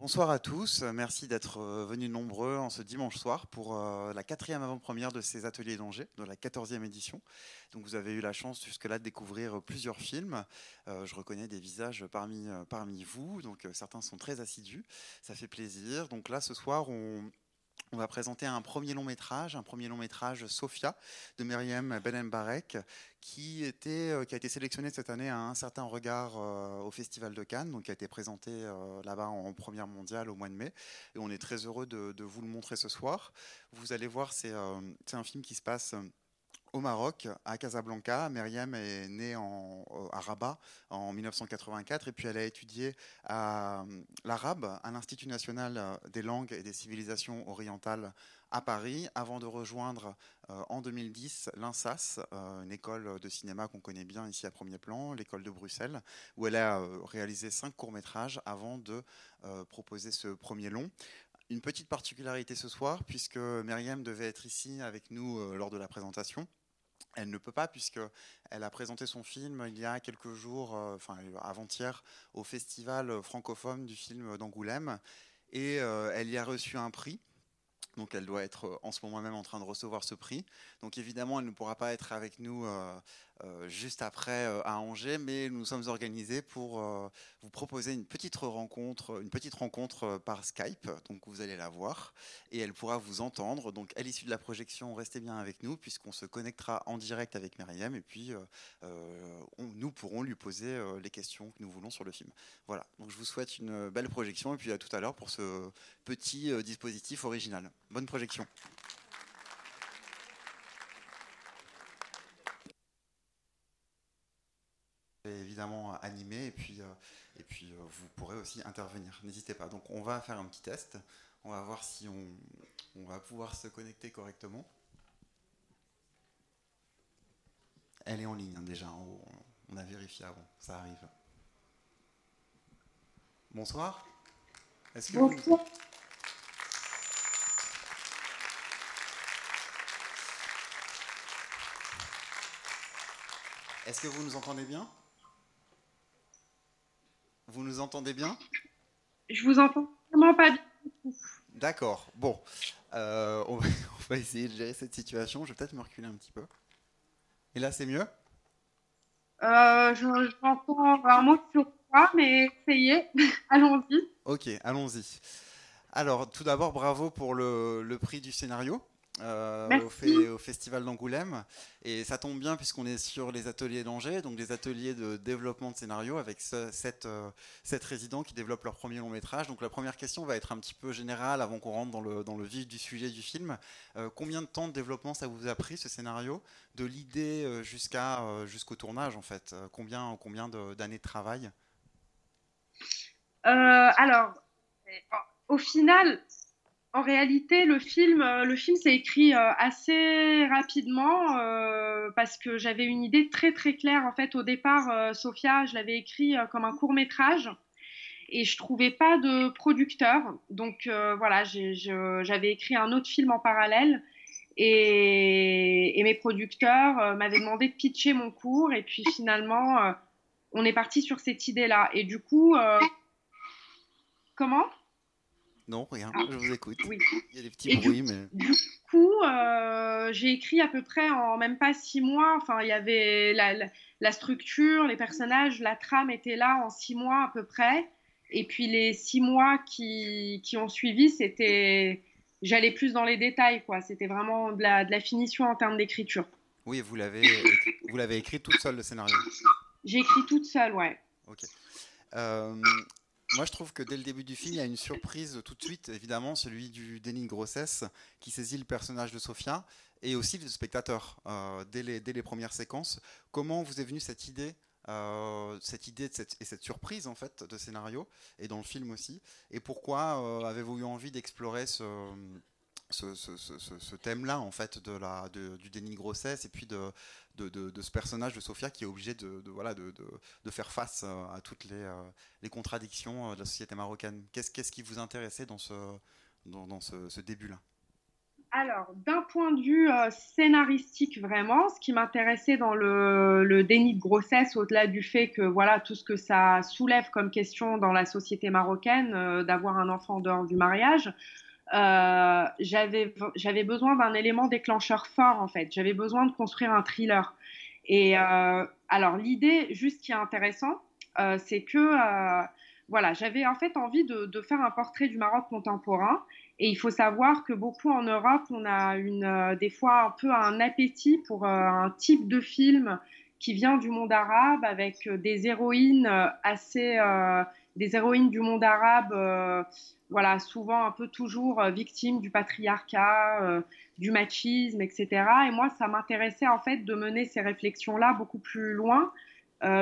Bonsoir à tous, merci d'être euh, venus nombreux en ce dimanche soir pour euh, la quatrième avant-première de ces ateliers d'Angers, de la quatorzième édition. Donc vous avez eu la chance jusque-là de découvrir plusieurs films. Euh, je reconnais des visages parmi, parmi vous, donc certains sont très assidus, ça fait plaisir. Donc là ce soir on, on va présenter un premier long métrage, un premier long métrage Sophia de Myriam était, euh, qui a été sélectionné cette année à un certain regard euh, au Festival de Cannes, donc qui a été présenté euh, là-bas en première mondiale au mois de mai. Et on est très heureux de vous le montrer ce soir. Vous allez voir, c'est un film qui se passe au Maroc, à Casablanca. Myriam est née en, à Rabat en 1984 et puis elle a étudié l'arabe à l'Institut national des langues et des civilisations orientales à Paris avant de rejoindre euh, en 2010 l'INSAS, euh, une école de cinéma qu'on connaît bien ici à premier plan, l'école de Bruxelles, où elle a euh, réalisé cinq courts-métrages avant de proposer ce premier long une petite particularité ce soir, puisque Myriam devait être ici avec nous lors de la présentation. Elle ne peut pas puisqu'elle a présenté son film il y a quelques jours, euh, enfin avant-hier, au festival francophone du film d'Angoulême. Et euh, elle y a reçu un prix donc elle doit être euh, en ce moment même en train de recevoir ce prix. Donc évidemment, elle ne pourra pas être avec nous euh, euh, juste après à Angers, mais nous sommes organisés pour vous proposer une petite rencontre, une petite rencontre par Skype. Donc vous allez la voir et elle pourra vous entendre. Donc à l'issue de la projection, restez bien avec nous puisqu'on se connectera en direct avec Myriam et puis nous pourrons lui poser les questions que nous voulons sur le film. Voilà. Donc je vous souhaite une belle projection et puis à tout à l'heure pour ce petit dispositif original. Bonne projection. évidemment animé et puis, euh, et puis euh, vous pourrez aussi intervenir. N'hésitez pas. Donc on va faire un petit test. On va voir si on, on va pouvoir se connecter correctement. Elle est en ligne hein, déjà. On, on a vérifié avant. Ça arrive. Bonsoir. Est-ce que Bonsoir. Est-ce que vous nous entendez bien? Vous nous entendez bien? Je vous entends vraiment pas bien. D'accord. Bon, euh, on, va, essayer de gérer cette situation. Je vais peut-être me reculer un petit peu. Et là, c'est mieux? Euh, J'entends un mot sur toi, mais essayez. allons-y. Ok, allons-y. Alors, tout d'abord, bravo pour le, le prix du scénario. Euh, au, Festival d'Angoulême. Et ça tombe bien puisqu'on est sur les ateliers d'Angers, donc des ateliers de développement de scénario avec sept, euh, résidents qui développent leur premier long métrage. Donc la première question va être un petit peu générale avant qu'on rentre dans le, dans le vif du sujet du film. Euh, combien de temps de développement ça vous a pris ce scénario, de l'idée jusqu'à jusqu'au tournage en fait? Combien, combien d'années de, travail? Alors, au final, en réalité, le film, euh, le film s'est écrit euh, assez rapidement euh, parce que j'avais une idée très très claire. En fait, au départ, Sophia, je l'avais écrit comme un court métrage et je trouvais pas de producteur. Donc voilà, j'avais écrit un autre film en parallèle et, et mes producteurs m'avaient demandé de pitcher mon cours et puis finalement, on est parti sur cette idée-là. Et du coup, comment? Non, rien, je vous écoute. Oui. Il y a des petits bruits, mais. Du coup, euh, j'ai écrit à peu près en même pas six mois. Enfin, il y avait la, structure, les personnages, la trame était là en six mois à peu près. Et puis les six mois qui, qui ont suivi, c'était. J'allais plus dans les détails, quoi. C'était vraiment de la, de la finition en termes d'écriture. Oui, vous l'avez, vous l'avez écrit toute seule le scénario. J'ai écrit toute seule, ouais. Ok. Euh, moi, je trouve que dès le début du film, il y a une surprise tout de suite, évidemment, celui du déni de grossesse qui saisit le personnage de Sophia et aussi le spectateur euh, dès, les, dès, les, premières séquences. Comment vous est venue cette idée euh, cette idée et cette surprise en fait de scénario et dans le film aussi? Et pourquoi euh, avez-vous eu envie d'explorer ce, ce, thème-là en fait de la, du déni de grossesse et puis de, de, ce personnage de Sophia qui est obligé de, voilà, de, faire face euh, à toutes les, euh, les, contradictions euh, de la société marocaine. Qu'est-ce, qui vous intéressait dans ce, dans, ce, début-là? Alors, d'un point de vue scénaristique, vraiment, ce qui m'intéressait dans le, déni de grossesse, au-delà du fait que voilà tout ce que ça soulève comme question dans la société marocaine, d'avoir un enfant en dehors du mariage, euh, j'avais besoin d'un élément déclencheur fort en fait. J'avais besoin de construire un thriller. Et alors l'idée, juste qui est intéressant, c'est que voilà, j'avais en fait envie de, de, faire un portrait du Maroc contemporain et il faut savoir que beaucoup en Europe, on a une, euh, des fois un peu un appétit pour euh, un type de film qui vient du monde arabe avec euh, des héroïnes assez, des héroïnes du monde arabe, voilà, souvent un peu toujours victimes du patriarcat, du machisme, etc. Et moi, ça m'intéressait en fait de mener ces réflexions-là beaucoup plus loin,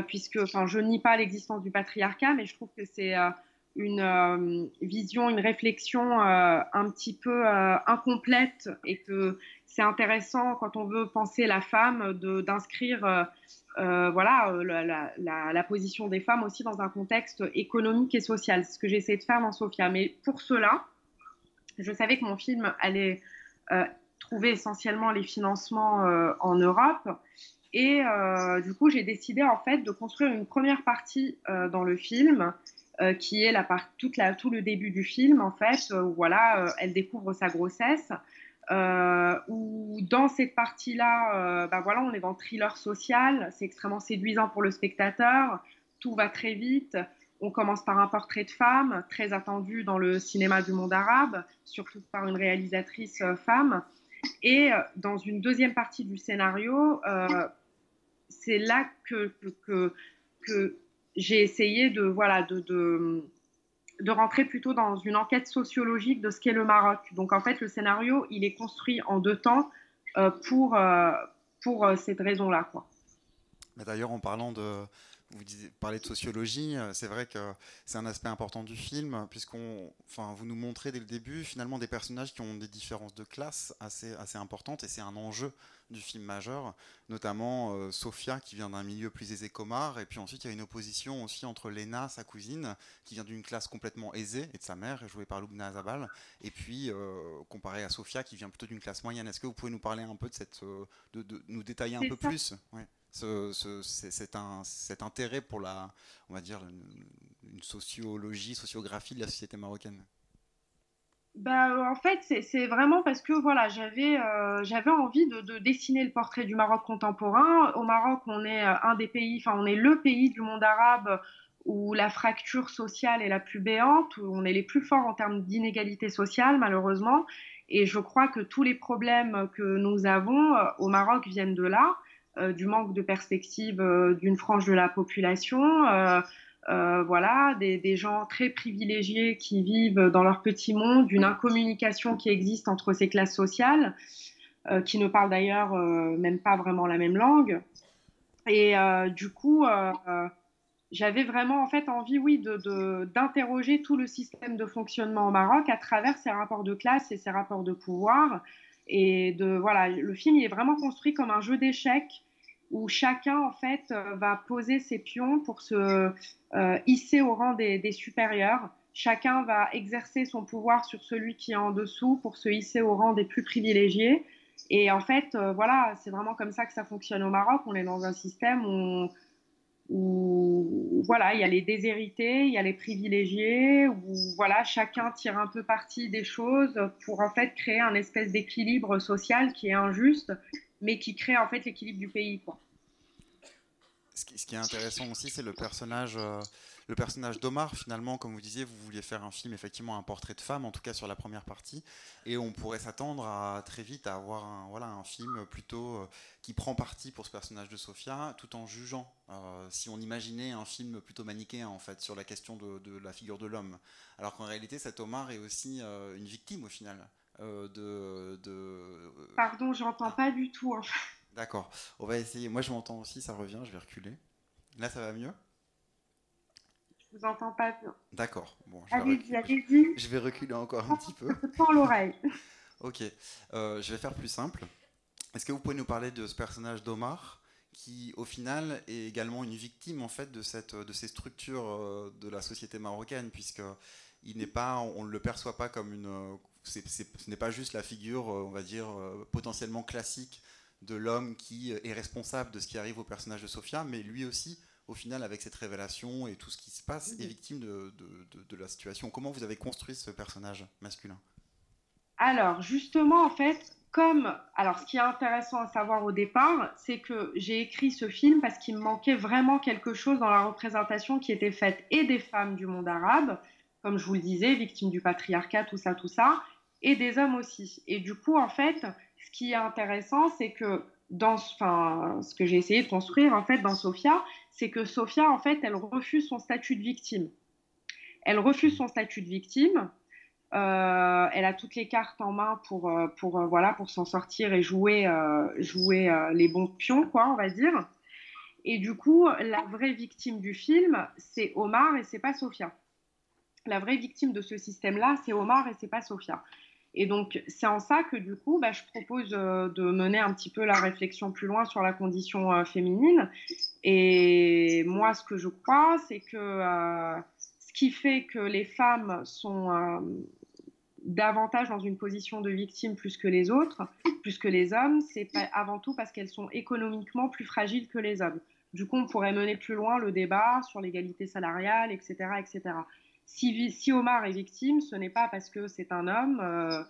puisque, enfin, je nie pas l'existence du patriarcat, mais je trouve que c'est une euh, vision, une réflexion euh, un petit peu euh, incomplète et que c'est intéressant quand on veut penser la femme d'inscrire voilà la, position des femmes aussi dans un contexte économique et social. Ce que j'essaie de faire dans Sophia. Mais pour cela, je savais que mon film allait trouver essentiellement les financements en Europe. Et du coup, j'ai décidé en fait de construire une première partie dans le film euh, qui est toute tout le début du film, en fait, euh, où voilà, euh, elle découvre sa grossesse. où dans cette partie-là, bah voilà, on est dans le thriller social, c'est extrêmement séduisant pour le spectateur, tout va très vite. On commence par un portrait de femme, très attendu dans le cinéma du monde arabe, surtout par une réalisatrice femme. Et dans une deuxième partie du scénario, c'est là que j'ai essayé de, voilà, de, de, rentrer plutôt dans une enquête sociologique de ce qu'est le Maroc. Donc en fait, le scénario, il est construit en deux temps euh, pour, euh, pour euh, cette raison-là. D'ailleurs, en parlant de, vous parlez de sociologie, c'est vrai que c'est un aspect important du film, puisqu'on, enfin, vous nous montrez dès le début finalement des personnages qui ont des différences de classe assez, assez importantes, et c'est un enjeu du film majeur, notamment euh, Sophia qui vient d'un milieu plus aisé qu'Omar, et puis ensuite il y a une opposition aussi entre Lena, sa cousine, qui vient d'une classe complètement aisée, et de sa mère, jouée par Lubna Azabal, et puis euh, comparé à Sophia qui vient plutôt d'une classe moyenne. Est-ce que vous pouvez nous parler un peu de cette, euh, de, nous détailler un peu plus? Cet, intérêt pour la, on va dire, une sociologie, sociographie de la société marocaine? Bah, en fait, c'est vraiment parce que voilà, j'avais euh, j'avais envie de, dessiner le portrait du Maroc contemporain. Au Maroc, on est euh, un des pays, enfin, on est le pays du monde arabe où la fracture sociale est la plus béante, où on est les plus forts en termes d'inégalité sociale, malheureusement. Et je crois que tous les problèmes que nous avons au Maroc viennent de là, du manque de perspective d'une frange de la population. Euh, voilà, des, gens très privilégiés qui vivent dans leur petit monde, une incommunication qui existe entre ces classes sociales, euh, qui ne parlent d'ailleurs euh, même pas vraiment la même langue. Et du coup, j'avais vraiment en fait envie, oui, d'interroger tout le système de fonctionnement au Maroc à travers ces rapports de classe et ces rapports de pouvoir. Et de voilà, le film est vraiment construit comme un jeu d'échecs où chacun en fait euh, va poser ses pions pour se euh, hisser au rang des, supérieurs. Chacun va exercer son pouvoir sur celui qui est en dessous pour se hisser au rang des plus privilégiés. Et en fait, euh, voilà, c'est vraiment comme ça que ça fonctionne au Maroc. On est dans un système où, voilà, il y a les déshérités, il y a les privilégiés, où voilà, chacun tire un peu parti des choses pour en fait créer un espèce d'équilibre social qui est injuste mais qui crée en fait l'équilibre du pays. Ce qui, est intéressant aussi, c'est le personnage, euh, le personnage d'Omar. Finalement, comme vous disiez, vous vouliez faire un film, effectivement, un portrait de femme, en tout cas sur la première partie, et on pourrait s'attendre à très vite à avoir un, voilà, un film plutôt euh, qui prend parti pour ce personnage de Sophia, tout en jugeant. Euh, si on imaginait un film plutôt manichéen, en fait, sur la question de, de la figure de l'homme, alors qu'en réalité, cet Omar est aussi une victime au final. Euh, de, Pardon, j'entends pas du tout. Hein. D'accord, on va essayer. Moi, je m'entends aussi, ça revient, je vais reculer. Là, ça va mieux? Je vous entends pas bien. D'accord. Bon, allez-y, allez-y. Je vais reculer encore un petit peu. Prends l'oreille. ok, euh, je vais faire plus simple. Est-ce que vous pouvez nous parler de ce personnage d'Omar qui, au final, est également une victime en fait de, cette, de ces structures euh, de la société marocaine, puisque il n'est pas, on ne le perçoit pas comme une, ce n'est pas juste la figure, on va dire, potentiellement classique de l'homme qui est responsable de ce qui arrive au personnage de Sophia, mais lui aussi, au final, avec cette révélation et tout ce qui se passe, est victime de, de, la situation. Comment vous avez construit ce personnage masculin? Alors, justement, en fait, comme. Alors, ce qui est intéressant à savoir au départ, c'est que j'ai écrit ce film parce qu'il me manquait vraiment quelque chose dans la représentation qui était faite et des femmes du monde arabe, comme je vous le disais, victimes du patriarcat, tout ça, tout ça, et des hommes aussi. Et du coup, en fait, ce qui est intéressant, c'est que dans enfin, ce que j'ai essayé de construire en fait dans Sophia, c'est que Sophia en fait, elle refuse son statut de victime. Elle refuse son statut de victime. Euh, elle a toutes les cartes en main pour, euh, pour, euh, voilà, pour s'en sortir et jouer, jouer les bons pions, quoi, on va dire. Et du coup, la vraie victime du film, c'est Omar et c'est pas Sophia. La vraie victime de ce système-là, c'est Omar et c'est pas Sophia. Et donc, c'est en ça que du coup, bah, je propose euh, de mener un petit peu la réflexion plus loin sur la condition euh, féminine. Et moi, ce que je crois, c'est que euh, ce qui fait que les femmes sont davantage dans une position de victime plus que les autres, plus que les hommes, c'est avant tout parce qu'elles sont économiquement plus fragiles que les hommes. Du coup, on pourrait mener plus loin le débat sur l'égalité salariale, etc., etc. Si, Omar est victime, ce n'est pas parce que c'est un homme, euh,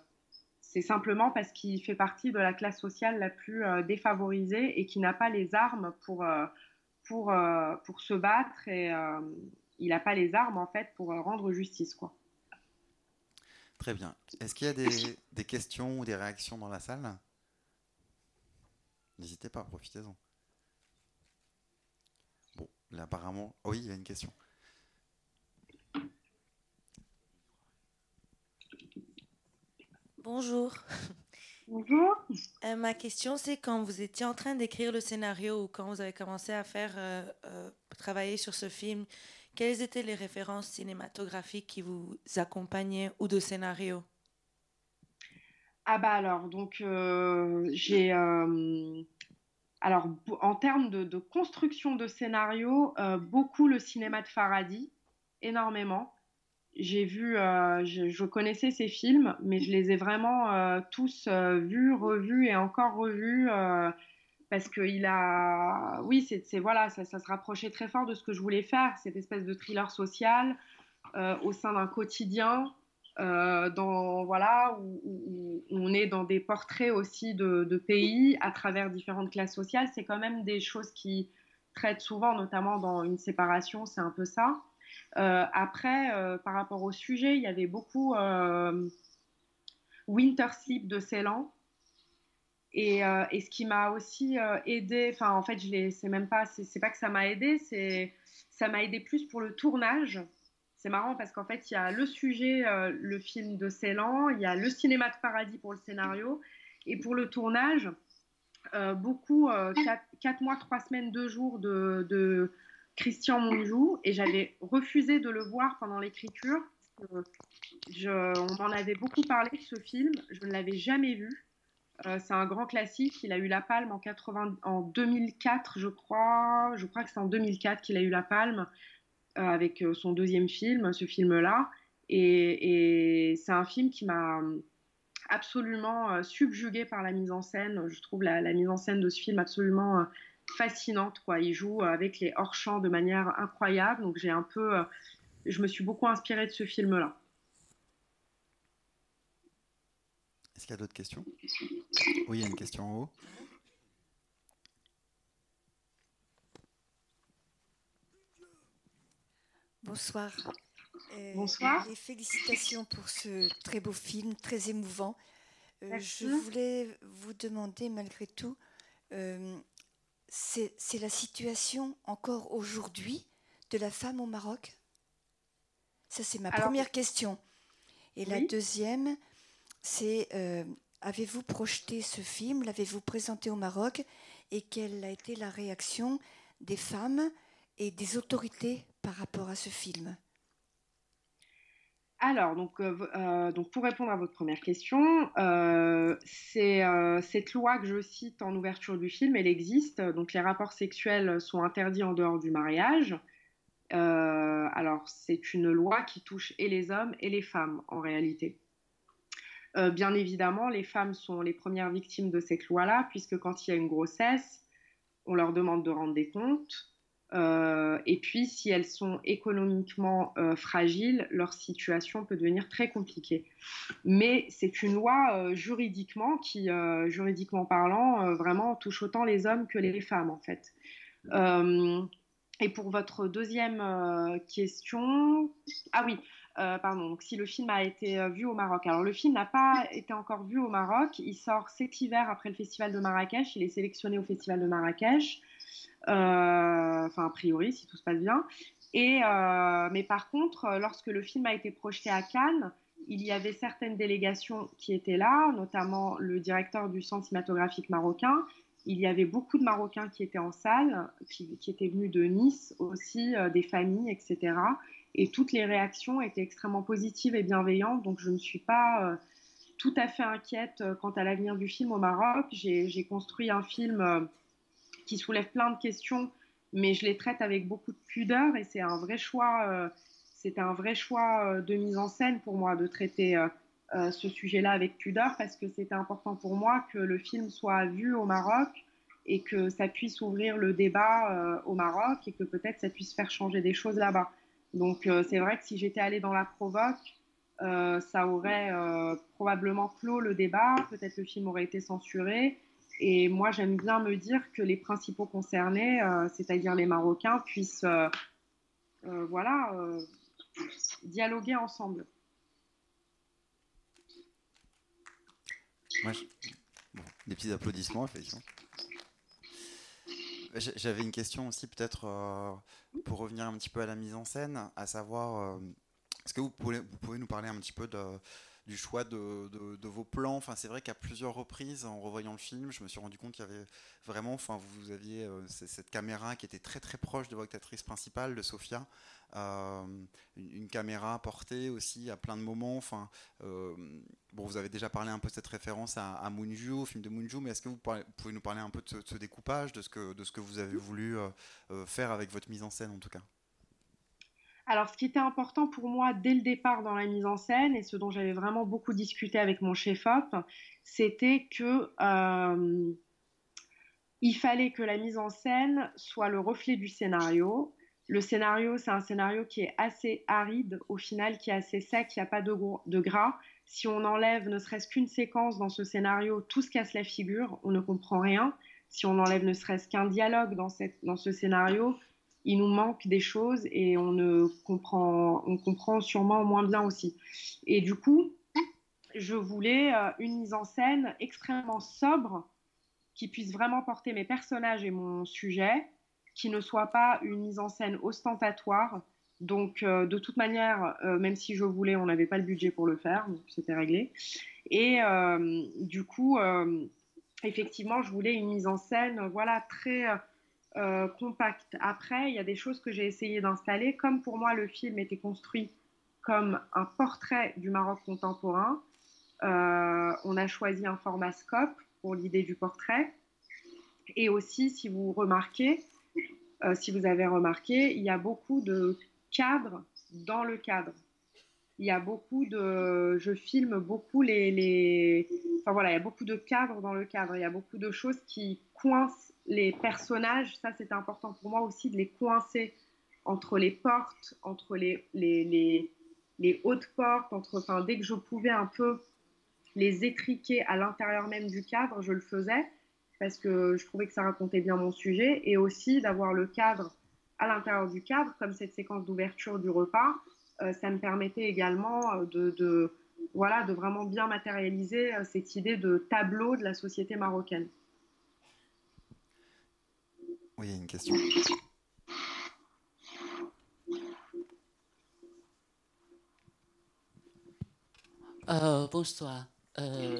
c'est simplement parce qu'il fait partie de la classe sociale la plus euh, défavorisée et qui n'a pas les armes pour, euh, pour, pour se battre et il n'a pas les armes en fait pour rendre justice. Quoi. Très bien. Est-ce qu'il y a des, des, questions ou des réactions dans la salle? N'hésitez pas, profitez-en. Bon, là apparemment, oh oui, il y a une question. Bonjour. Bonjour. Euh, ma question, c'est quand vous étiez en train d'écrire le scénario ou quand vous avez commencé à faire euh, euh, travailler sur ce film, quelles étaient les références cinématographiques qui vous accompagnaient ou de scénario? Ah bah alors, donc j'ai... alors, en termes de, de, construction de scénario, beaucoup le cinéma de Faradi, énormément j'ai vu, euh, je, connaissais ces films, mais je les ai vraiment euh, tous euh, vus, revus et encore revus parce que il a, oui, c'est voilà, ça, se rapprochait très fort de ce que je voulais faire, cette espèce de thriller social au sein d'un quotidien, dans voilà, où, on est dans des portraits aussi de, pays à travers différentes classes sociales. C'est quand même des choses qui traitent souvent, notamment dans une séparation, c'est un peu ça. Euh, après, euh, par rapport au sujet, il y avait beaucoup euh, Winter Sleep de Ceylan. Et, ce qui m'a aussi aidé, enfin en fait, je c'est même pas, c'est pas que ça m'a aidé, c'est ça m'a aidé plus pour le tournage. C'est marrant parce qu'en fait, il y a le sujet, le film de Ceylan, il y a le cinéma de paradis pour le scénario, et pour le tournage, beaucoup, 4 mois, 3 semaines, 2 jours de, Christian Monjou et j'avais refusé de le voir pendant l'écriture. on m'en avait beaucoup parlé de ce film, je ne l'avais jamais vu. Euh, c'est un grand classique. Il a eu la Palme en, 80, en 2004, je crois. Je crois que c'est en 2004 qu'il a eu la Palme euh, avec euh, son deuxième film, ce film-là. Et, c'est un film qui m'a absolument subjugué par la mise en scène. Je trouve la, mise en scène de ce film absolument fascinante. Quoi. Il joue avec les hors-champs de manière incroyable. Donc j'ai un peu, euh, je me suis beaucoup inspirée de ce film-là. Est-ce qu'il y a d'autres questions? Oui, il y a une question en haut. Bonsoir. Euh, Bonsoir. Et félicitations pour ce très beau film, très émouvant. Euh, je voulais vous demander malgré tout, c'est la situation encore aujourd'hui de la femme au Maroc? Ça, c'est ma première question. Et la deuxième, c'est euh, avez-vous projeté ce film? L'avez-vous présenté au Maroc? Et quelle a été la réaction des femmes et des autorités par rapport à ce film? Alors, donc, euh, euh, donc, pour répondre à votre première question, euh, cette loi que je cite en ouverture du film, elle existe. Donc, les rapports sexuels sont interdits en dehors du mariage. alors, c'est une loi qui touche et les hommes et les femmes en réalité. bien évidemment, les femmes sont les premières victimes de cette loi-là, puisque quand il y a une grossesse, on leur demande de rendre des comptes. Euh, et puis, si elles sont économiquement euh, fragiles, leur situation peut devenir très compliquée. Mais c'est une loi euh, juridiquement qui, juridiquement parlant, vraiment touche autant les hommes que les femmes, en fait. et pour votre deuxième question, ah oui, pardon, donc si le film a été vu au Maroc. Alors, le film n'a pas été encore vu au Maroc. Il sort cet hiver après le festival de Marrakech. Il est sélectionné au festival de Marrakech. Euh, enfin a priori si tout se passe bien. Et, euh, mais par contre, lorsque le film a été projeté à Cannes, il y avait certaines délégations qui étaient là, notamment le directeur du centre cinématographique marocain. Il y avait beaucoup de Marocains qui étaient en salle, qui, étaient venus de Nice aussi, euh, des familles, etc. Et toutes les réactions étaient extrêmement positives et bienveillantes, donc je ne suis pas tout à fait inquiète quant à l'avenir du film au Maroc. J'ai construit un film qui soulèvent plein de questions, mais je les traite avec beaucoup de pudeur et c'est un vrai choix. Euh, c'était un vrai choix euh, de mise en scène pour moi de traiter euh, ce sujet-là avec pudeur parce que c'était important pour moi que le film soit vu au Maroc et que ça puisse ouvrir le débat au Maroc et que peut-être ça puisse faire changer des choses là-bas. Donc c'est vrai que si j'étais allée dans la provoque, ça aurait probablement clos le débat, peut-être le film aurait été censuré et moi, j'aime bien me dire que les principaux concernés, euh, c'est-à-dire les Marocains, puissent euh, euh, voilà, dialoguer ensemble. des petits applaudissements, effectivement. J'avais une question aussi, peut-être pour revenir un petit peu à la mise en scène, à savoir, est-ce que vous pouvez, vous pouvez, nous parler un petit peu de, du choix de, vos plans. Enfin, c'est vrai qu'à plusieurs reprises, en revoyant le film, je me suis rendu compte qu'il y avait vraiment, enfin, vous aviez euh, cette caméra qui était très très proche de votre actrice principale, de Sophia, euh, une, caméra portée aussi à plein de moments. Enfin, euh, bon, vous avez déjà parlé un peu de cette référence à, à Moonju, au film de Moonju, mais est-ce que vous, pouvez nous parler un peu de ce, découpage, de ce que vous avez voulu faire avec votre mise en scène, en tout cas? Alors, ce qui était important pour moi dès le départ dans la mise en scène, et ce dont j'avais vraiment beaucoup discuté avec mon chef-op, c'était que euh, il fallait que la mise en scène soit le reflet du scénario. Le scénario, c'est un scénario qui est assez aride, au final, qui est assez sec, il n'y a pas de, gras. Si on enlève ne serait-ce qu'une séquence dans ce scénario, tout se casse la figure, on ne comprend rien. Si on enlève ne serait-ce qu'un dialogue dans ce scénario, il nous manque des choses et on ne comprend, on comprend sûrement moins bien aussi. Et du coup, je voulais euh, une mise en scène extrêmement sobre qui puisse vraiment porter mes personnages et mon sujet, qui ne soit pas une mise en scène ostentatoire. Donc, euh, de toute manière, euh, même si je voulais, on n'avait pas le budget pour le faire, donc c'était réglé. Et du coup, effectivement, je voulais une mise en scène, voilà, très euh, compact. Après, il y a des choses que j'ai essayé d'installer. Comme pour moi, le film était construit comme un portrait du Maroc contemporain, euh, on a choisi un format scope pour l'idée du portrait. Et aussi, si vous remarquez, euh, si vous avez remarqué, il y a beaucoup de cadres dans le cadre. Il y a beaucoup de, je filme beaucoup les, les, enfin voilà, il y a beaucoup de cadres dans le cadre. Il y a beaucoup de choses qui coincent les personnages, ça c'était important pour moi aussi de les coincer entre les portes, entre les, hautes portes, entre, enfin, dès que je pouvais un peu les étriquer à l'intérieur même du cadre, je le faisais parce que je trouvais que ça racontait bien mon sujet et aussi d'avoir le cadre à l'intérieur du cadre, comme cette séquence d'ouverture du repas, euh, ça me permettait également euh, de, de, voilà, de vraiment bien matérialiser euh, cette idée de tableau de la société marocaine. Oui, il y a une question. Euh, bonsoir. Euh,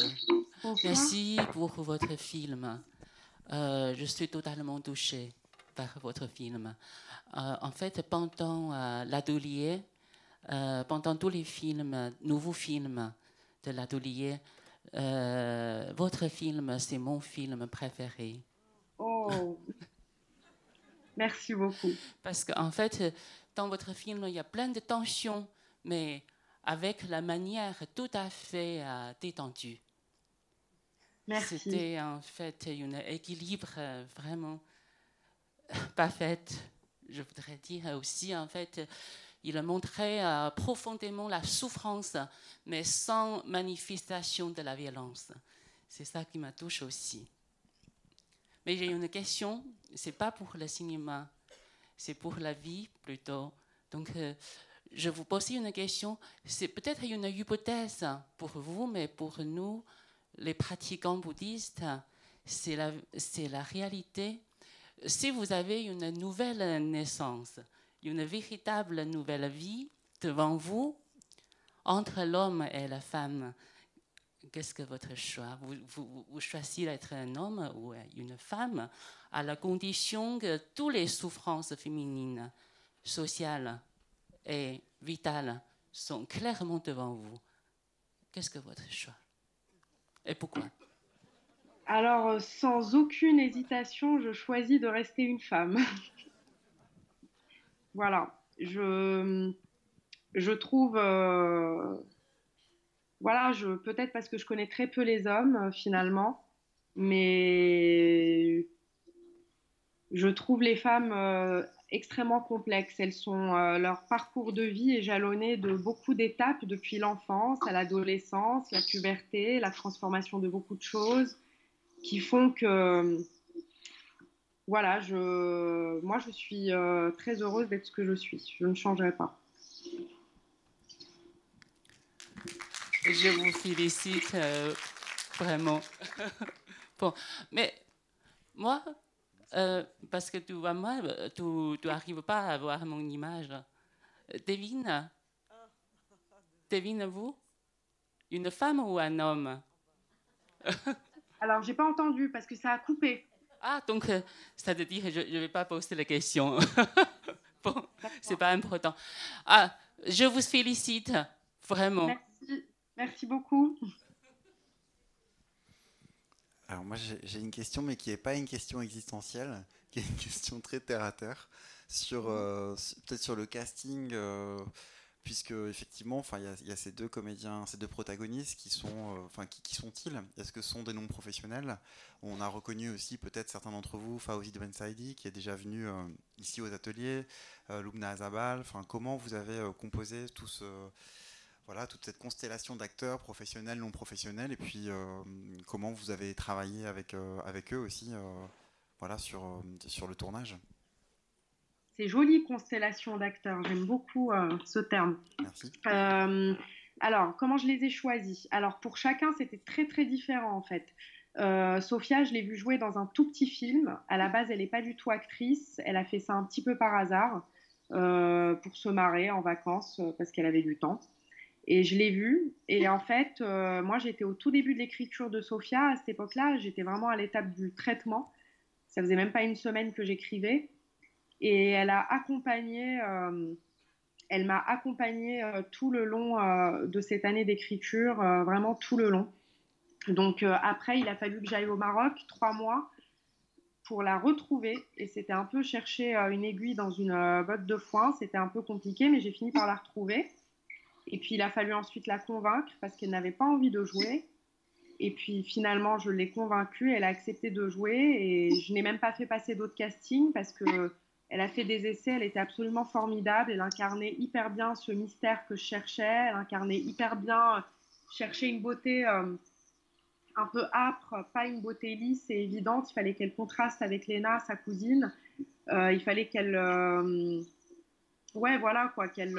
merci pour votre film. Euh, je suis totalement touchée par votre film. en fait, pendant l'atelier, pendant tous les films, nouveaux films de l'atelier, votre film, c'est mon film préféré. Oh. Merci beaucoup. Parce qu'en fait, dans votre film, il y a plein de tensions, mais avec la manière tout à fait euh, détendue. C'était en fait un équilibre euh, vraiment parfait. Je voudrais dire aussi, en fait, il montrait euh, profondément la souffrance, mais sans manifestation de la violence. C'est ça qui m'a touché aussi. Mais j'ai une question, c'est pas pour le cinéma, c'est pour la vie plutôt. Donc, euh, je vous pose une question. C'est peut-être une hypothèse pour vous, mais pour nous, les pratiquants bouddhistes, c'est la, la réalité. Si vous avez une nouvelle naissance, une véritable nouvelle vie devant vous, entre l'homme et la femme, qu'est-ce que votre choix? Vous, choisissez d'être un homme ou une femme à la condition que toutes les souffrances féminines, sociales et vitales sont clairement devant vous. Qu'est-ce que votre choix? Et pourquoi? Alors, euh, sans aucune hésitation, je choisis de rester une femme. voilà. Je, je trouve... Euh, voilà, peut-être parce que je connais très peu les hommes, euh, finalement, mais je trouve les femmes euh, extrêmement complexes. Elles sont, euh, leur parcours de vie est jalonné de beaucoup d'étapes depuis l'enfance à l'adolescence, la puberté, la transformation de beaucoup de choses qui font que, voilà, je, moi je suis très heureuse d'être ce que je suis. Je ne changerai pas. Je vous félicite vraiment. bon, mais moi, euh, parce que tu vois, moi, tu n'arrives pas à voir mon image. Devine Devine vous Une femme ou un homme? Alors, j'ai pas entendu parce que ça a coupé. Ah, donc, euh, ça veut dire que je ne vais pas poser la question. bon, c'est pas important. Ah, je vous félicite, vraiment. Merci, Merci beaucoup. Alors moi j'ai une question, mais qui n'est pas une question existentielle, qui est une question très terre à terre sur mhm. euh, peut-être sur le casting, euh, puisque effectivement, enfin il y, a ces deux comédiens, ces deux protagonistes qui sont, euh, enfin qui, qui sont-ils? Est-ce que ce sont des noms professionnels? On a reconnu aussi peut-être certains d'entre vous, Fawzi Ben Saidi, qui est déjà venu ici aux ateliers, Lubna Azabal. Enfin comment vous avez composé tout ce voilà, toute cette constellation d'acteurs professionnels, non professionnels, et puis euh, comment vous avez travaillé avec, euh, avec eux aussi euh, voilà, sur, sur le tournage. C'est jolie constellation d'acteurs, j'aime beaucoup ce terme. Merci. alors, comment je les ai choisis? Alors, pour chacun, c'était très très différent en fait. Sophia, je l'ai vue jouer dans un tout petit film. À la base, elle n'est pas du tout actrice. Elle a fait ça un petit peu par hasard pour se marrer en vacances parce qu'elle avait du temps. Et je l'ai vu. Et en fait, euh, moi, j'étais au tout début de l'écriture de Sophia. À cette époque-là, j'étais vraiment à l'étape du traitement. Ça faisait même pas une semaine que j'écrivais. Et elle a accompagné, euh, elle m'a accompagné euh, tout le long de cette année d'écriture, vraiment tout le long. Donc après, il a fallu que j'aille au Maroc trois mois pour la retrouver. Et c'était un peu chercher une aiguille dans une botte de foin. C'était un peu compliqué, mais j'ai fini par la retrouver. Et puis il a fallu ensuite la convaincre parce qu'elle n'avait pas envie de jouer. Et puis finalement, je l'ai convaincue, elle a accepté de jouer. Et je n'ai même pas fait passer d'autres castings parce que elle a fait des essais, elle était absolument formidable, elle incarnait hyper bien ce mystère que je cherchais, elle incarnait hyper bien, chercher une beauté euh, un peu âpre, pas une beauté lisse et évidente, il fallait qu'elle contraste avec Léna, sa cousine, euh, il fallait qu'elle... Euh, ouais, voilà, quoi, qu'elle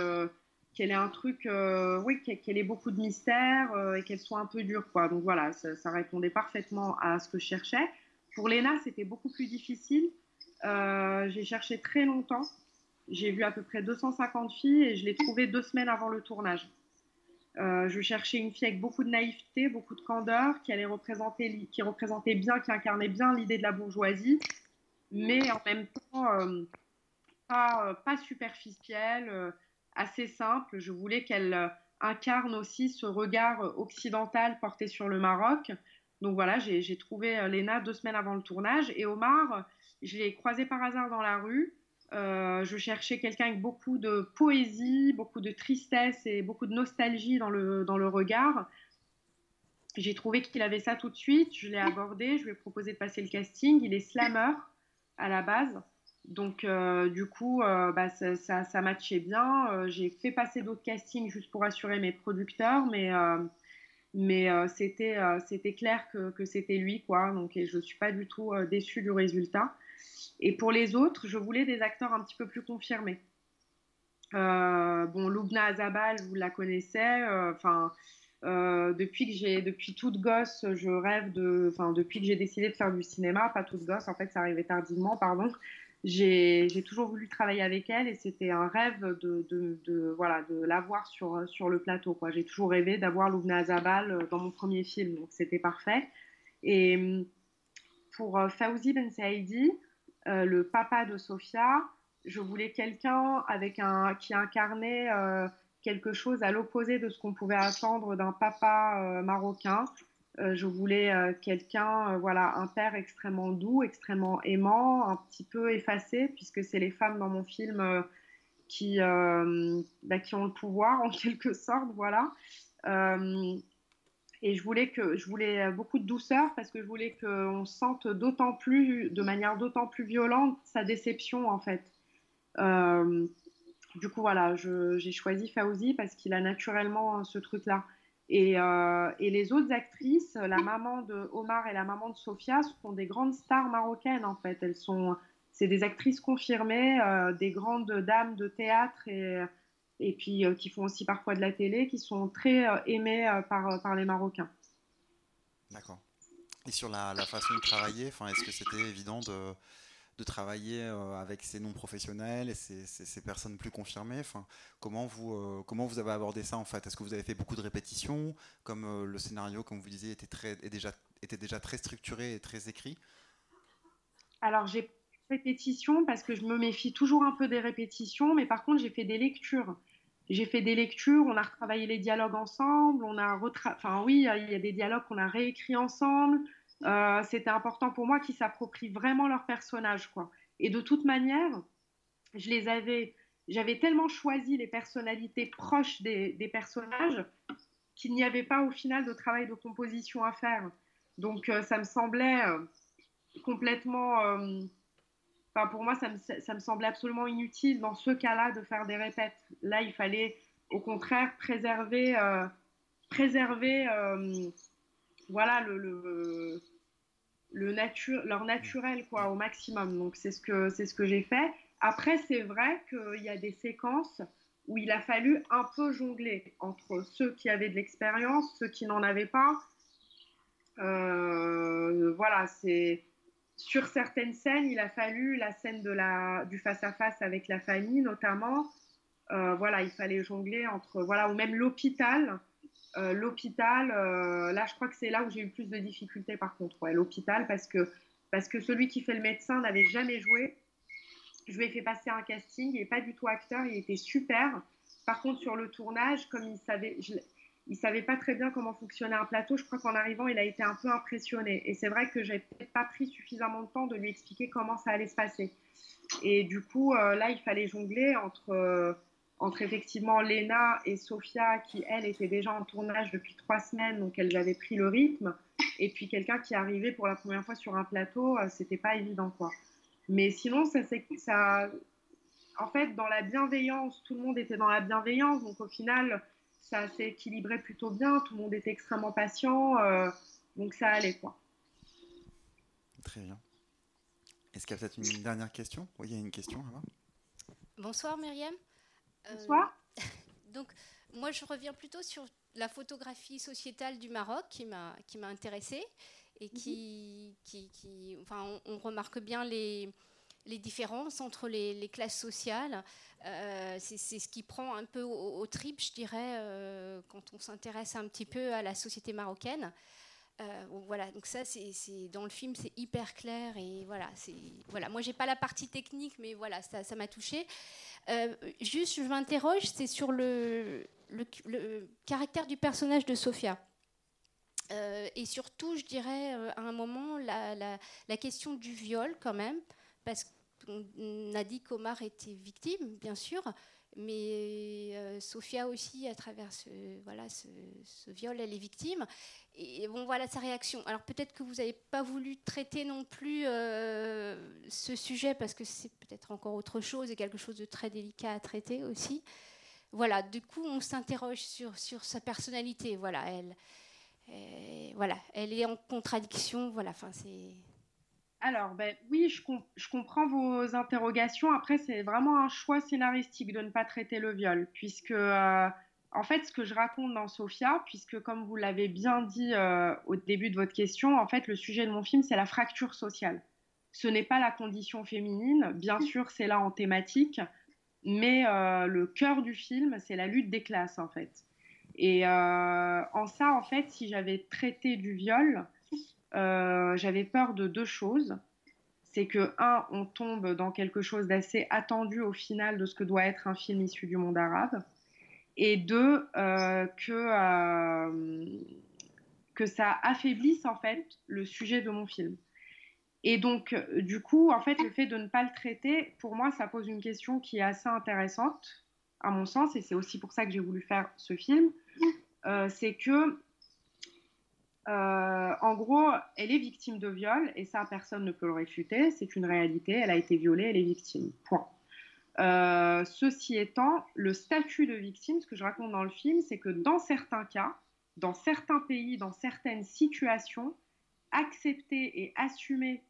qu'elle ait un truc, euh, oui, qu'elle ait beaucoup de mystère euh, et qu'elle soit un peu dure, quoi. Donc voilà, ça, répondait parfaitement à ce que je cherchais. Pour Léna, c'était beaucoup plus difficile. Euh, j'ai cherché très longtemps. J'ai vu à peu près 250 filles et je l'ai trouvée deux semaines avant le tournage. je cherchais une fille avec beaucoup de naïveté, beaucoup de candeur, qui allait représenter, qui représentait bien, qui incarnait bien l'idée de la bourgeoisie, mais en même temps pas, pas superficielle assez simple. Je voulais qu'elle euh, incarne aussi ce regard euh, occidental porté sur le Maroc. Donc voilà, j'ai trouvé euh, Léna deux semaines avant le tournage. Et Omar, je l'ai croisé par hasard dans la rue. je cherchais quelqu'un avec beaucoup de poésie, beaucoup de tristesse et beaucoup de nostalgie dans le, dans le regard. J'ai trouvé qu'il avait ça tout de suite. Je l'ai abordé, je lui ai proposé de passer le casting. Il est slammer à la base. Donc, euh, du coup, euh, bah, ça, ça, matchait bien. Euh, j'ai fait passer d'autres castings juste pour assurer mes producteurs, mais, mais c'était, c'était clair que, que c'était lui, quoi. Donc, je ne suis pas du tout déçue du résultat. Et pour les autres, je voulais des acteurs un petit peu plus confirmés. bon, Lubna Azabal, vous la connaissez. Enfin. depuis que j'ai, depuis toute gosse, je rêve de, enfin depuis que j'ai décidé de faire du cinéma, pas toute gosse, en fait ça arrivait tardivement, pardon j'ai toujours voulu travailler avec elle et c'était un rêve de, voilà, de l'avoir sur, sur le plateau. J'ai toujours rêvé d'avoir Loubna Azabal euh, dans mon premier film, donc c'était parfait. Et hum, pour euh, Fauzi Ben Saïdi, euh, le papa de Sofia, je voulais quelqu'un avec un, qui incarnait quelque chose à l'opposé de ce qu'on pouvait attendre d'un papa marocain. Euh, je voulais euh, quelqu'un, euh, voilà, un père extrêmement doux, extrêmement aimant, un petit peu effacé, puisque c'est les femmes dans mon film qui, bah, qui ont le pouvoir en quelque sorte, voilà. et je voulais que je voulais beaucoup de douceur parce que je voulais qu'on sente d'autant plus, de manière d'autant plus violente, sa déception en fait. du coup, voilà, j'ai choisi Fauzi parce qu'il a naturellement ce truc-là. Euh, et, les autres actrices, la maman de Omar et la maman de Sofia, sont des grandes stars marocaines en fait. Elles sont, c'est des actrices confirmées, euh, des grandes dames de théâtre et, puis euh, qui font aussi parfois de la télé, qui sont très aimées par, par les Marocains. D'accord. Et sur la, la façon de travailler, est-ce que c'était évident de de travailler euh, avec ces non-professionnels et ces, personnes plus confirmées enfin, comment, vous, euh, comment vous avez abordé ça en fait? Est-ce que vous avez fait beaucoup de répétitions? Comme euh, le scénario, comme vous disiez, était, déjà, très structuré et très écrit? Alors j'ai répétitions parce que je me méfie toujours un peu des répétitions, mais par contre j'ai fait des lectures. J'ai fait des lectures, on a retravaillé les dialogues ensemble, on a enfin oui, il y a des dialogues qu'on a réécrits ensemble. Euh, c'était important pour moi qu'ils s'approprient vraiment leur personnage, quoi. Et de toute manière, je les avais, j'avais tellement choisi les personnalités proches des, personnages qu'il n'y avait pas au final de travail de composition à faire. Donc euh, ça me semblait euh, complètement, enfin pour moi ça me, ça me, semblait absolument inutile dans ce cas-là de faire des répètes. Là il fallait au contraire préserver, préserver voilà le, le, leur naturel quoi au maximum. Donc c'est ce que c'est ce que j'ai fait. Après c'est vrai qu'il y a des séquences où il a fallu un peu jongler entre ceux qui avaient de l'expérience, ceux qui n'en avaient pas. Euh, voilà, c'est sur certaines scènes, il a fallu la scène de la, du face à face avec la famille notamment. Euh, voilà, il fallait jongler entre voilà ou même l'hôpital euh, l'hôpital, euh, là, je crois que c'est là où j'ai eu plus de difficultés par contre. l'hôpital, parce que, parce que celui qui fait le médecin n'avait jamais joué. Je lui ai fait passer un casting, il n'est pas du tout acteur, il était super. Par contre, sur le tournage, comme il savait, il savait pas très bien comment fonctionnait un plateau, je crois qu'en arrivant, il a été un peu impressionné. Et c'est vrai que j'ai peut-être pas pris suffisamment de temps de lui expliquer comment ça allait se passer. Et du coup, euh, là, il fallait jongler entre entre effectivement Léna et Sophia, qui elles étaient déjà en tournage depuis trois semaines, donc elles avaient pris le rythme, et puis quelqu'un qui arrivait pour la première fois sur un plateau, euh, c'était pas évident quoi. Mais sinon, ça, ça, en fait, dans la bienveillance, tout le monde était dans la bienveillance, donc au final, ça s'est équilibré plutôt bien, tout le monde était extrêmement patient, euh, donc ça allait quoi. Très bien. Est-ce qu'il y a peut-être une dernière question? Oui, il y a une question là-bas. Bonsoir Myriam. Bonsoir. Euh, donc, moi, je reviens plutôt sur la photographie sociétale du Maroc qui m'a qui m'a intéressée et qui, mhm. qui, qui, enfin, on, remarque bien les les différences entre les, les classes sociales. Euh, c'est ce qui prend un peu au, trip, je dirais, euh, quand on s'intéresse un petit peu à la société marocaine. voilà, donc ça, c'est dans le film, c'est hyper clair et voilà, c'est voilà. Moi, j'ai pas la partie technique, mais voilà, ça m'a touchée. Euh, juste, je m'interroge, c'est sur le, caractère du personnage de Sophia. Euh, et surtout, je dirais, euh, à un moment, la, question du viol, quand même, parce que on a dit qu'Omar était victime, bien sûr, mais euh, Sophia aussi, à travers ce, voilà, ce, viol, elle est victime. Et bon, voilà sa réaction. Alors peut-être que vous n'avez pas voulu traiter non plus euh, ce sujet parce que c'est peut-être encore autre chose et quelque chose de très délicat à traiter aussi. Voilà, du coup, on s'interroge sur, sur sa personnalité. Voilà, elle, voilà, elle est en contradiction. Voilà, enfin, c'est alors, ben, oui, je, comprends vos interrogations. Après, c'est vraiment un choix scénaristique de ne pas traiter le viol, puisque, euh, en fait, ce que je raconte dans Sophia, puisque, comme vous l'avez bien dit euh, au début de votre question, en fait, le sujet de mon film, c'est la fracture sociale. Ce n'est pas la condition féminine, bien sûr, c'est là en thématique, mais euh, le cœur du film, c'est la lutte des classes, en fait. Et en ça, en fait, si j'avais traité du viol, euh, j'avais peur de deux choses. C'est que, un, on tombe dans quelque chose d'assez attendu au final de ce que doit être un film issu du monde arabe. Et deux, euh, que, euh, que ça affaiblisse en fait le sujet de mon film. Et donc, du coup, en fait, le fait de ne pas le traiter, pour moi, ça pose une question qui est assez intéressante, à mon sens, et c'est aussi pour ça que j'ai voulu faire ce film. c'est que euh, en gros, elle est victime de viol et ça, personne ne peut le réfuter. C'est une réalité. Elle a été violée, elle est victime. Point. Euh, ceci étant, le statut de victime, ce que je raconte dans le film, c'est que dans certains cas, dans certains pays, dans certaines situations, accepter et assumer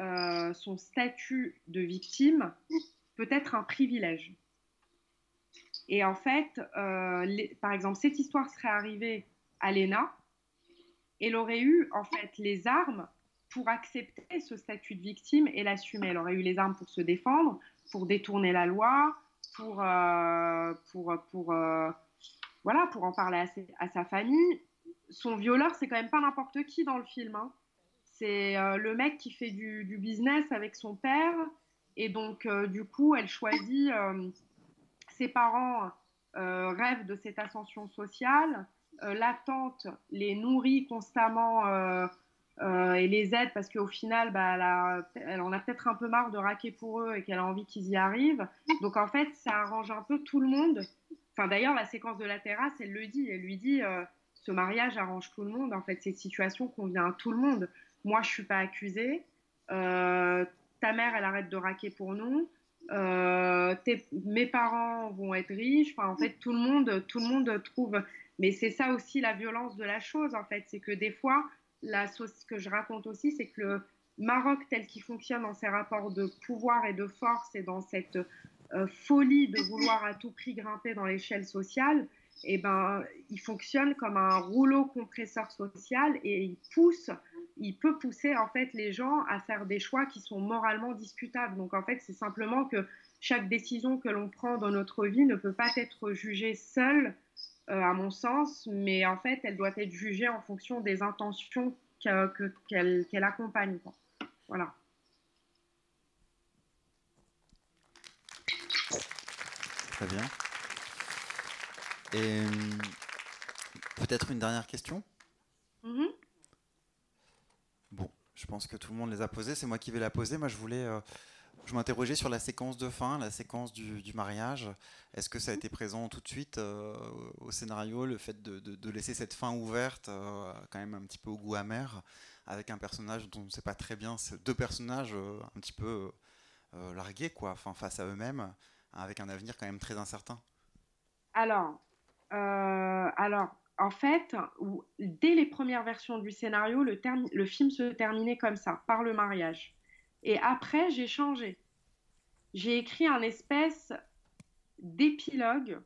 euh, son statut de victime peut être un privilège. Et en fait, par exemple, cette histoire serait arrivée à Lena, elle aurait eu en fait les armes pour accepter ce statut de victime et l'assumer. Elle aurait eu les armes pour se défendre, pour détourner la loi, pour, euh, pour, pour, euh, voilà, pour en parler à, sa famille. Son violeur, c'est quand même pas n'importe qui dans le film. Hein. C'est euh, le mec qui fait du, du, business avec son père. Et donc, du coup, elle choisit. ses parents rêvent de cette ascension sociale. Euh, la tante les nourrit constamment euh, euh, et les aide parce qu'au final, bah, elle, en a peut-être un peu marre de raquer pour eux et qu'elle a envie qu'ils y arrivent. Donc en fait, ça arrange un peu tout le monde. Enfin, d'ailleurs, la séquence de la terrasse, elle le dit. Elle lui dit ce mariage arrange tout le monde. En fait, cette situation convient à tout le monde. Moi, je suis pas accusée. ta mère, elle arrête de raquer pour nous. mes parents vont être riches. En fait, tout le monde, tout le monde trouve mais c'est ça aussi la violence de la chose, en fait. C'est que des fois, la, ce que je raconte aussi, c'est que le Maroc tel qu'il fonctionne dans ses rapports de pouvoir et de force et dans cette euh, folie de vouloir à tout prix grimper dans l'échelle sociale, eh ben, il fonctionne comme un rouleau compresseur social et il pousse, il peut pousser en fait les gens à faire des choix qui sont moralement discutables. Donc en fait, c'est simplement que chaque décision que l'on prend dans notre vie ne peut pas être jugée seule à mon sens, mais en fait, elle doit être jugée en fonction des intentions qu'elle accompagne. Voilà. Très bien. Et hum, peut-être une dernière question? Mm-hmm. Bon, je pense que tout le monde les a posées. C'est moi qui vais la poser. Moi, je voulais euh, je m'interrogeais sur la séquence de fin, la séquence du, mariage. Est-ce que ça a été présent tout de suite euh, au scénario, le fait de, laisser cette fin ouverte, euh, quand même un petit peu au goût amer, avec un personnage dont on ne sait pas très bien, deux personnages euh, un petit peu largués, quoi, enfin, face à eux-mêmes, avec un avenir quand même très incertain? Alors, alors en fait, dès les premières versions du scénario, le, le film se terminait comme ça, par le mariage. Et après, j'ai changé. J'ai écrit un espèce d'épilogue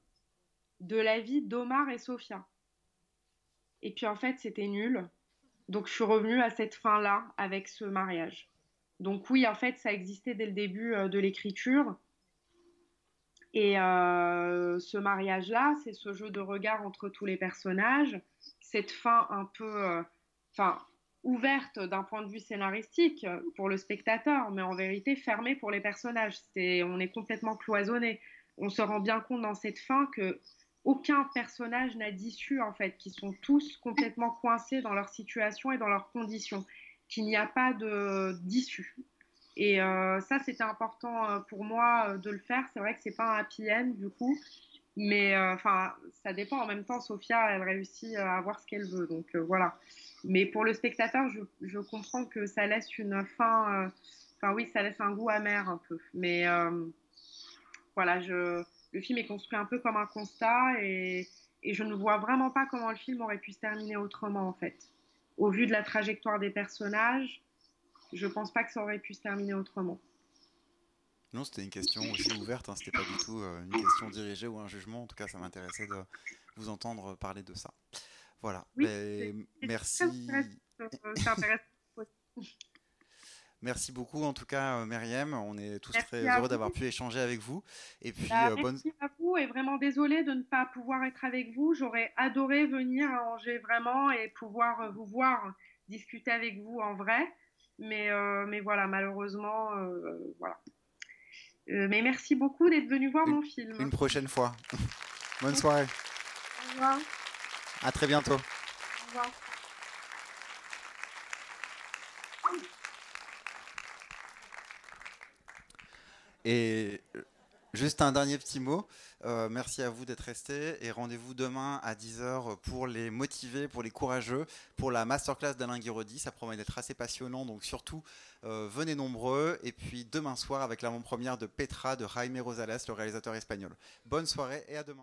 de la vie d'Omar et Sophia. Et puis en fait, c'était nul. Donc je suis revenue à cette fin-là avec ce mariage. Donc oui, en fait, ça existait dès le début euh, de l'écriture. Et euh, ce mariage-là, c'est ce jeu de regard entre tous les personnages, cette fin un peu... Euh, enfin, ouverte d'un point de vue scénaristique pour le spectateur, mais en vérité fermée pour les personnages. C'est, on est complètement cloisonné. On se rend bien compte dans cette fin que aucun personnage n'a d'issue en fait, qu'ils sont tous complètement coincés dans leur situation et dans leurs conditions, qu'il n'y a pas d'issue. Et ça, c'était important pour moi de le faire. C'est vrai que c'est pas un happy end du coup, mais enfin, ça dépend. En même temps, Sophia, elle réussit à avoir ce qu'elle veut, donc voilà. Mais pour le spectateur, je, comprends que ça laisse une fin. Enfin oui, ça laisse un goût amer un peu. Mais voilà, je, le film est construit un peu comme un constat et, et, je ne vois vraiment pas comment le film aurait pu se terminer autrement en fait. Au vu de la trajectoire des personnages, je ne pense pas que ça aurait pu se terminer autrement. Non, c'était une question aussi ouverte, hein, c'était pas du tout euh, une question dirigée ou un jugement. En tout cas, ça m'intéressait de vous entendre parler de ça. Voilà. Oui, merci. Intéressant. Merci beaucoup en tout cas, euh, Myriam. On est tous très heureux d'avoir pu échanger avec vous. Et puis, bah, euh, merci à vous et vraiment désolée de ne pas pouvoir être avec vous. J'aurais adoré venir à Angers vraiment et pouvoir euh, vous voir discuter avec vous en vrai. Mais, mais voilà, malheureusement, voilà. mais merci beaucoup d'être venu voir mon film. Une prochaine fois. Bonne soirée. Au revoir. À très bientôt. Et euh, juste un dernier petit mot. Euh, merci à vous d'être restés et rendez-vous demain à 10h pour les motivés, pour les courageux, pour la masterclass d'Alain Guiraudy. Ça promet d'être assez passionnant, donc surtout euh, venez nombreux. Et puis demain soir avec l'avant-première de Petra de Jaime Rosales, le réalisateur espagnol. Bonne soirée et à demain.